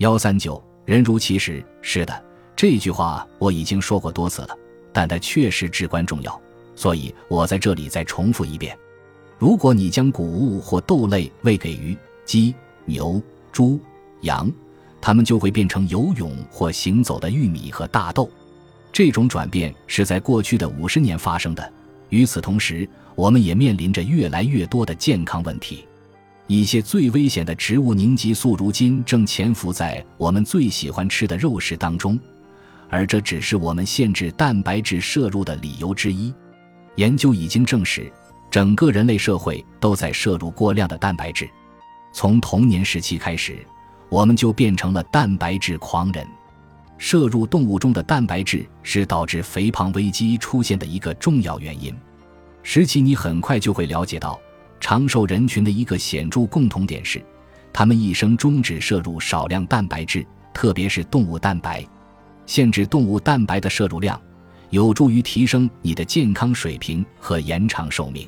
幺三九，人如其食。是的，这句话我已经说过多次了，但它确实至关重要，所以我在这里再重复一遍：如果你将谷物或豆类喂给鱼、鸡、牛、猪、羊，它们就会变成游泳或行走的玉米和大豆。这种转变是在过去的五十年发生的。与此同时，我们也面临着越来越多的健康问题。一些最危险的植物凝集素如今正潜伏在我们最喜欢吃的肉食当中，而这只是我们限制蛋白质摄入的理由之一。研究已经证实，整个人类社会都在摄入过量的蛋白质。从童年时期开始，我们就变成了蛋白质狂人。摄入动物中的蛋白质是导致肥胖危机出现的一个重要原因。实际你很快就会了解到，长寿人群的一个显著共同点是，他们一生中只摄入少量蛋白质，特别是动物蛋白。限制动物蛋白的摄入量，有助于提升你的健康水平和延长寿命。